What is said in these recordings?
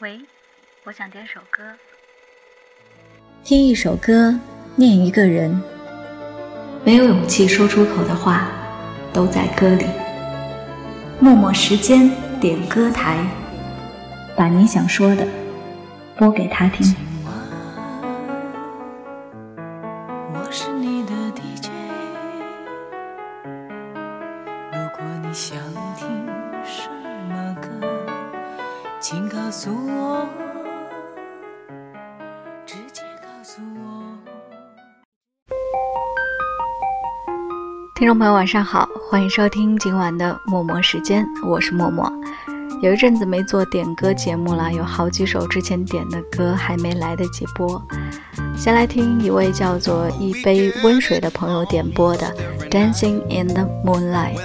喂，我想点首歌。听一首歌，念一个人。没有勇气说出口的话，都在歌里。默默时间点歌台，把你想说的播给他听。朋友，晚上好，欢迎收听今晚的默默时间，我是默默。有一阵子没做点歌节目了，有好几首之前点的歌还没来得及播。先来听一位叫做一杯温水的朋友点播的《Dancing in the Moonlight》。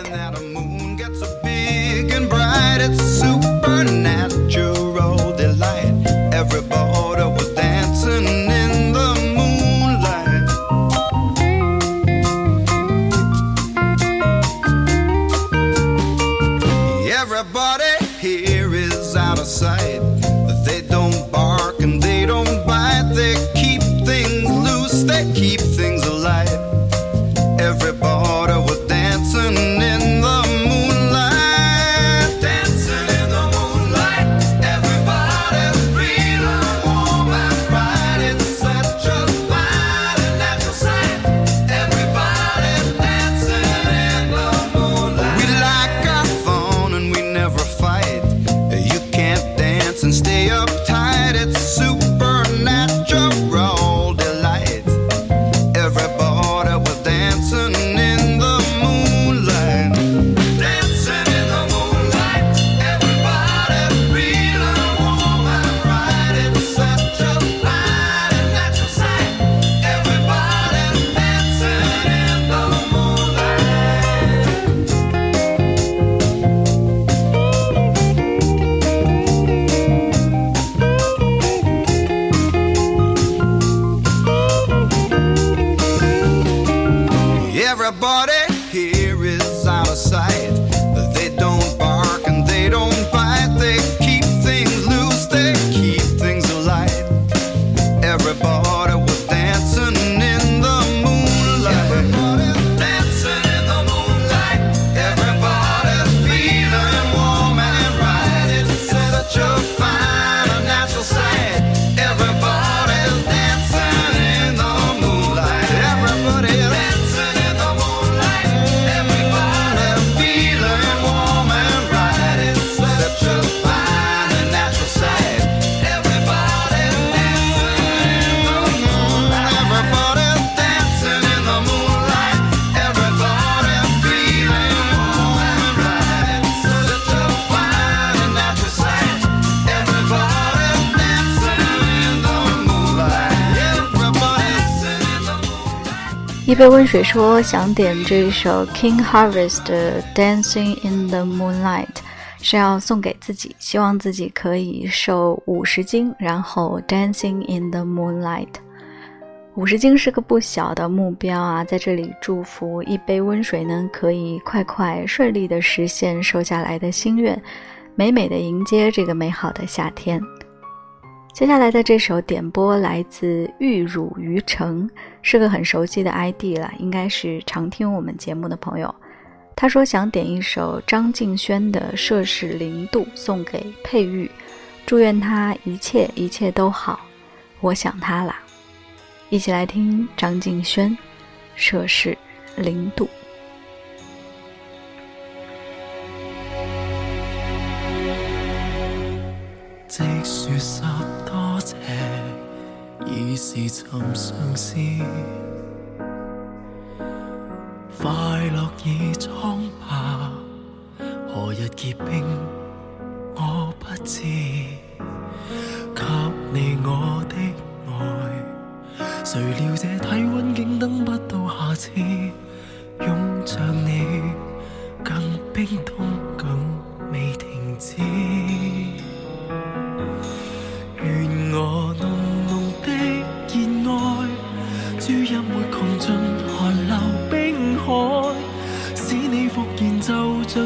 一杯温水说想点这一首 King Harvest 的《Dancing in the Moonlight》，是要送给自己，希望自己可以瘦五十斤，然后 Dancing in the Moonlight。五十斤是个不小的目标啊，在这里祝福一杯温水呢，可以快快顺利的实现瘦下来的心愿，美美的迎接这个美好的夏天。接下来的这首点播来自玉汝于成，是个很熟悉的 ID 了，应该是常听我们节目的朋友。他说想点一首张敬轩的《摄氏零度》送给佩玉，祝愿他一切一切都好。我想他啦，一起来听张敬轩《摄氏零度》。即说十多謝，已是尋常事。快樂已蒼白，何日結冰我不知。給你我的愛，誰料這體溫竟等不到下次，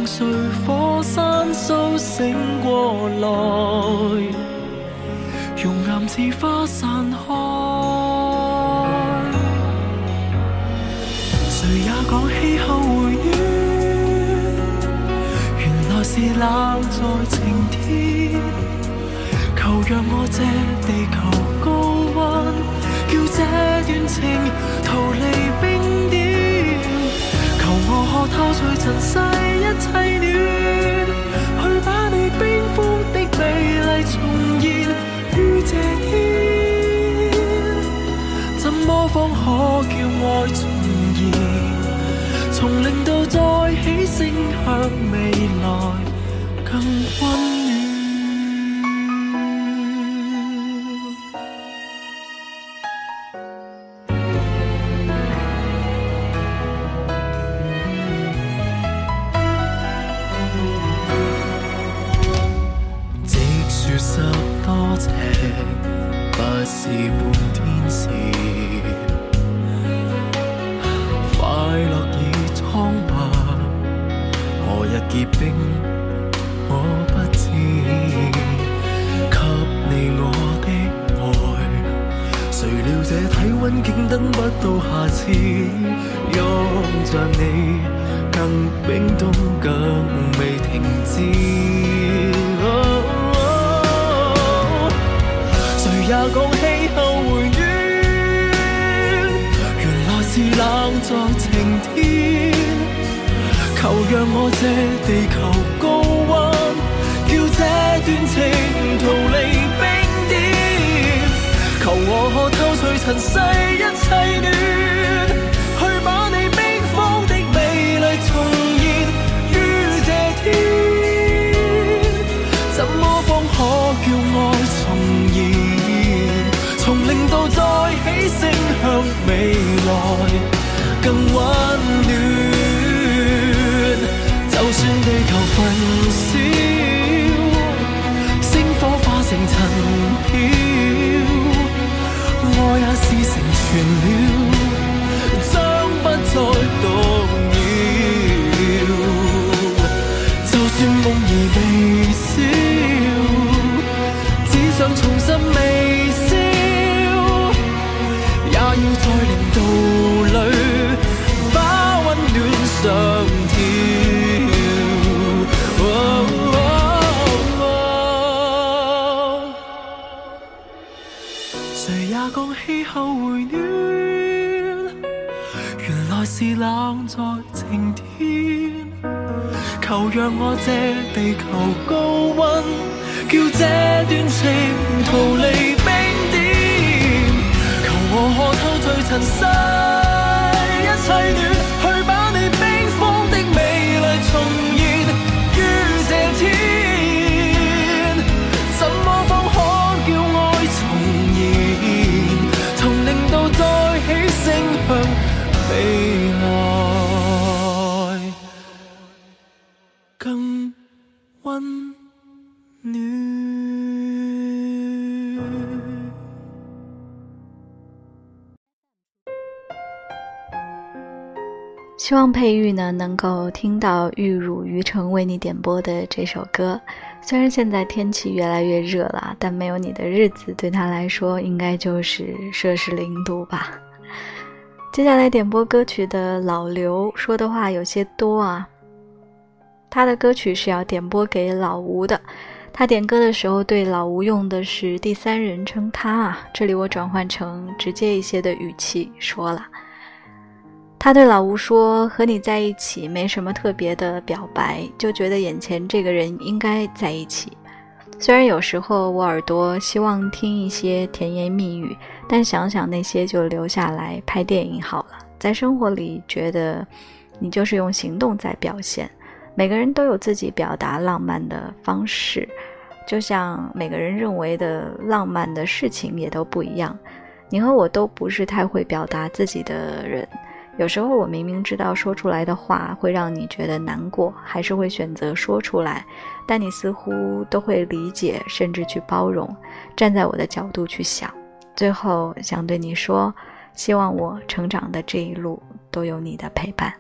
像睡火山蘇醒過來。熔岩似花散开。谁也讲气候回暖，原来是冷在晴天。求让我借地球高温，叫这段情逃我透碎尘世一切暖，去把你冰封的美丽重现于这天。怎么方可叫爱重现？从零度再起，升向未来更温拥着你，更冰冻，更未停止。谁也讲气候回暖，原来是冷在晴天。求让我借地球高温，叫这段情逃离冰点。求我可偷取尘世一切暖。谁也讲气候回暖，原来是冷在晴天。求让我借地球高温，叫这段情逃离冰点。求我可透最尘世一切暖。希望佩玉呢能够听到玉汝、于成为你点播的这首歌。虽然现在天气越来越热了，但没有你的日子对他来说应该就是摄氏零度吧。接下来点播歌曲的老刘说的话有些多啊。他的歌曲是要点播给老吴的，他点歌的时候对老吴用的是第三人称他啊。这里我转换成直接一些的语气说了。他对老吴说：“和你在一起没什么特别的表白，就觉得眼前这个人应该在一起。虽然有时候我耳朵希望听一些甜言蜜语，但想想那些就留下来拍电影好了。在生活里，觉得你就是用行动在表现。每个人都有自己表达浪漫的方式，就像每个人认为的浪漫的事情也都不一样。你和我都不是太会表达自己的人。”有时候我明明知道说出来的话会让你觉得难过，还是会选择说出来，但你似乎都会理解，甚至去包容，站在我的角度去想。最后想对你说，希望我成长的这一路都有你的陪伴。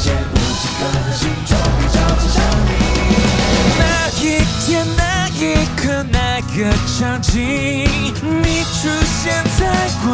说时间线，无尽可能性，终于交织上你。那一天，那一刻，那个场景，你出现在我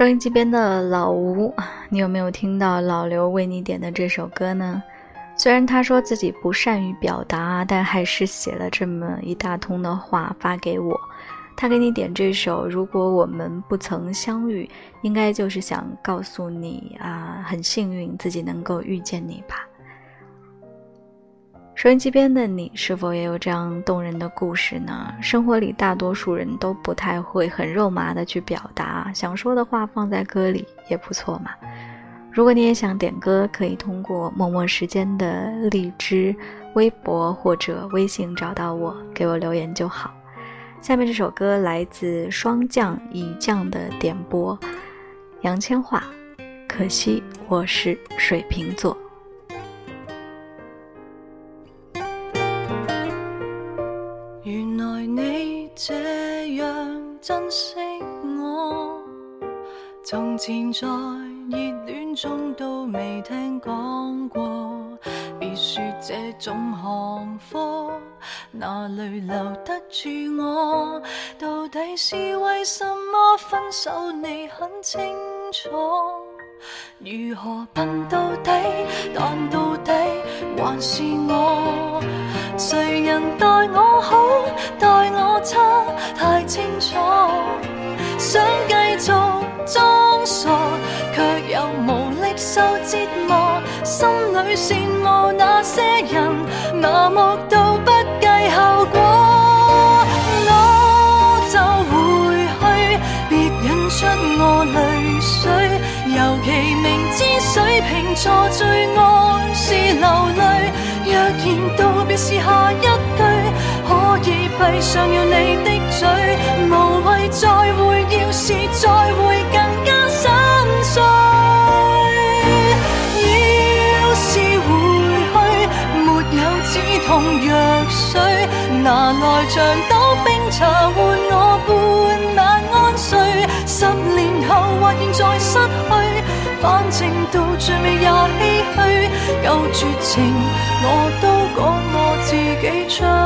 收音机边的老吴，你有没有听到老刘为你点的这首歌呢？虽然他说自己不善于表达，但还是写了这么一大通的话发给我。他给你点这首《如果我们不曾相遇》，应该就是想告诉你啊，很幸运自己能够遇见你吧。收音机边的你，是否也有这样动人的故事呢？生活里大多数人都不太会很肉麻的去表达，想说的话放在歌里也不错嘛。如果你也想点歌，可以通过默默时间的荔枝、微博或者微信找到我，给我留言就好。下面这首歌来自霜降以降的点播，杨千嬅。可惜我是水瓶座。这样珍惜我，从前在热恋中都未听讲过。别说这种行货，哪里留得住我？到底是为什么分手？你很清楚。如何笨到底？但到底还是我。谁人待我好，待我差，太清楚。想继续装傻，却又无力受折磨。心里羡慕那些人，麻木到不计后果。我就回去，别引出我泪水。尤其明知水瓶座最爱是流泪，然道别是下一句，可以闭上了你的嘴，无谓再会，要是再会更加心碎。要是回去，没有止痛药水，拿来像斗冰茶换我半晚安睡。十年后或现在失去，反正到最尾也唏嘘。够绝情，我都讲我自己出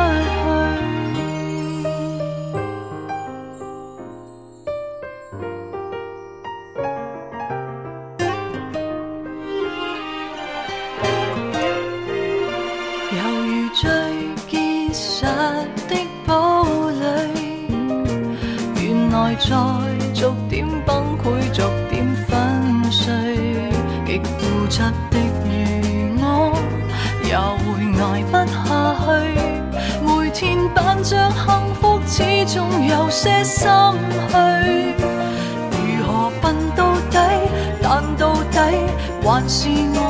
还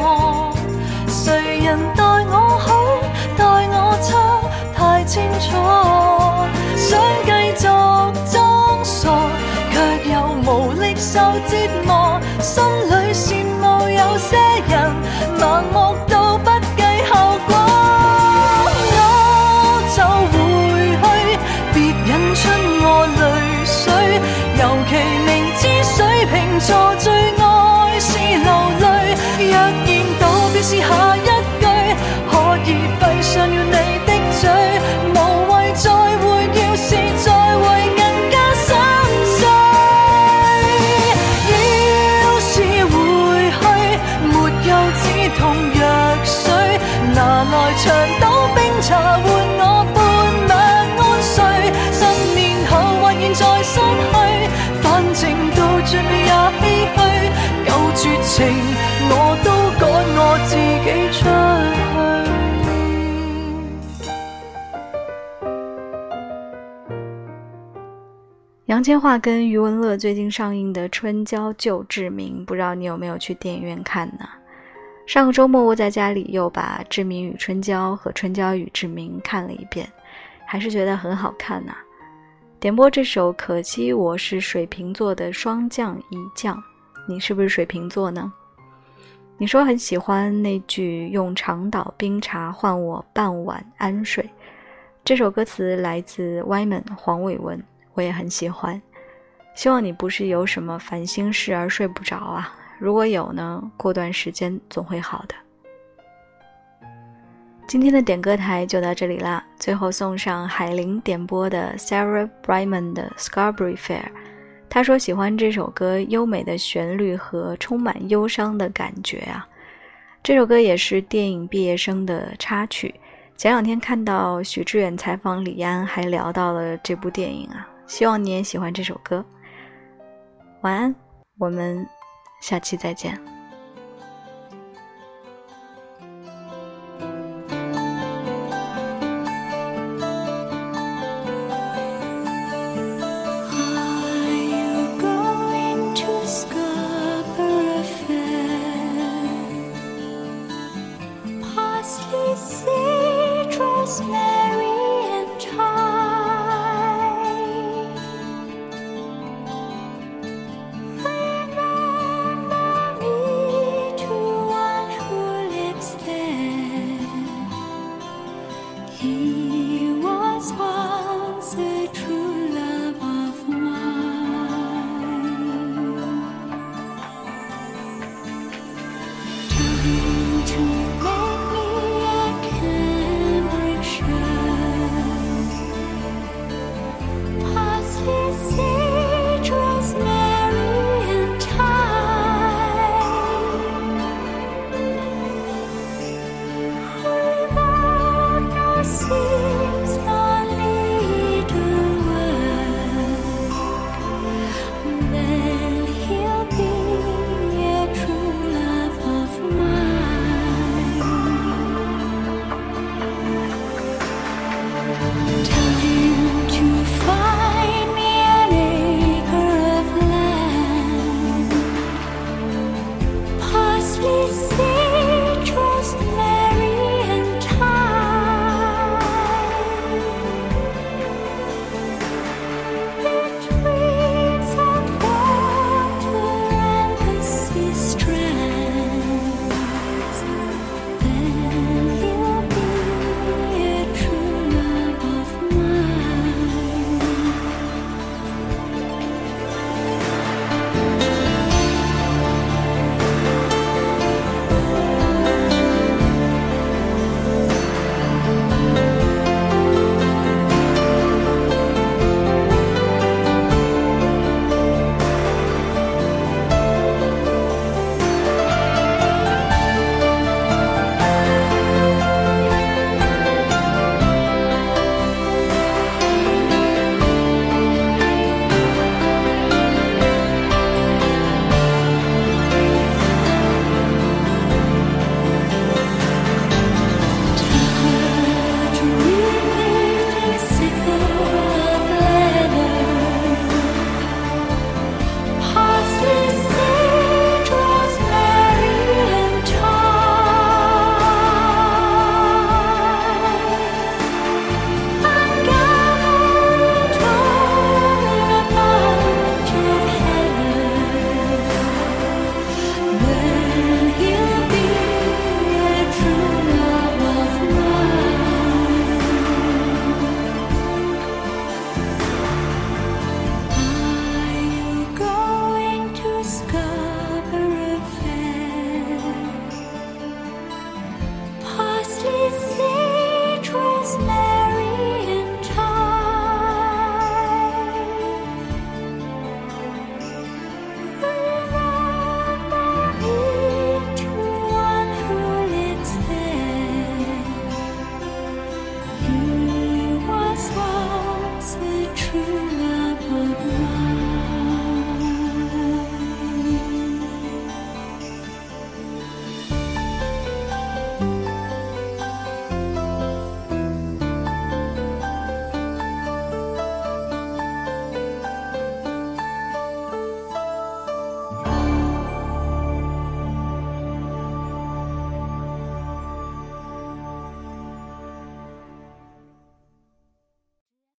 杨千嬅跟余文乐最近上映的《春娇救志明》，不知道你有没有去电影院看呢？上个周末我在家里又把《志明与春娇》和《春娇与志明》看了一遍，还是觉得很好看呐、点播这首《可惜我是水瓶座的霜降一降》，你是不是水瓶座呢？你说很喜欢那句“用长岛冰茶换我半晚安睡”，这首歌词来自 Wyman 黄伟文。我也很喜欢，希望你不是有什么烦心事而睡不着啊。如果有呢，过段时间总会好的。今天的点歌台就到这里啦，最后送上海玲点播的 Sarah Brightman 的 Scarberry Fair。他说喜欢这首歌优美的旋律和充满忧伤的感觉啊。这首歌也是电影《毕业生》的插曲。前两天看到许志远采访李安，还聊到了这部电影啊。希望你也喜欢这首歌。晚安，我们下期再见。一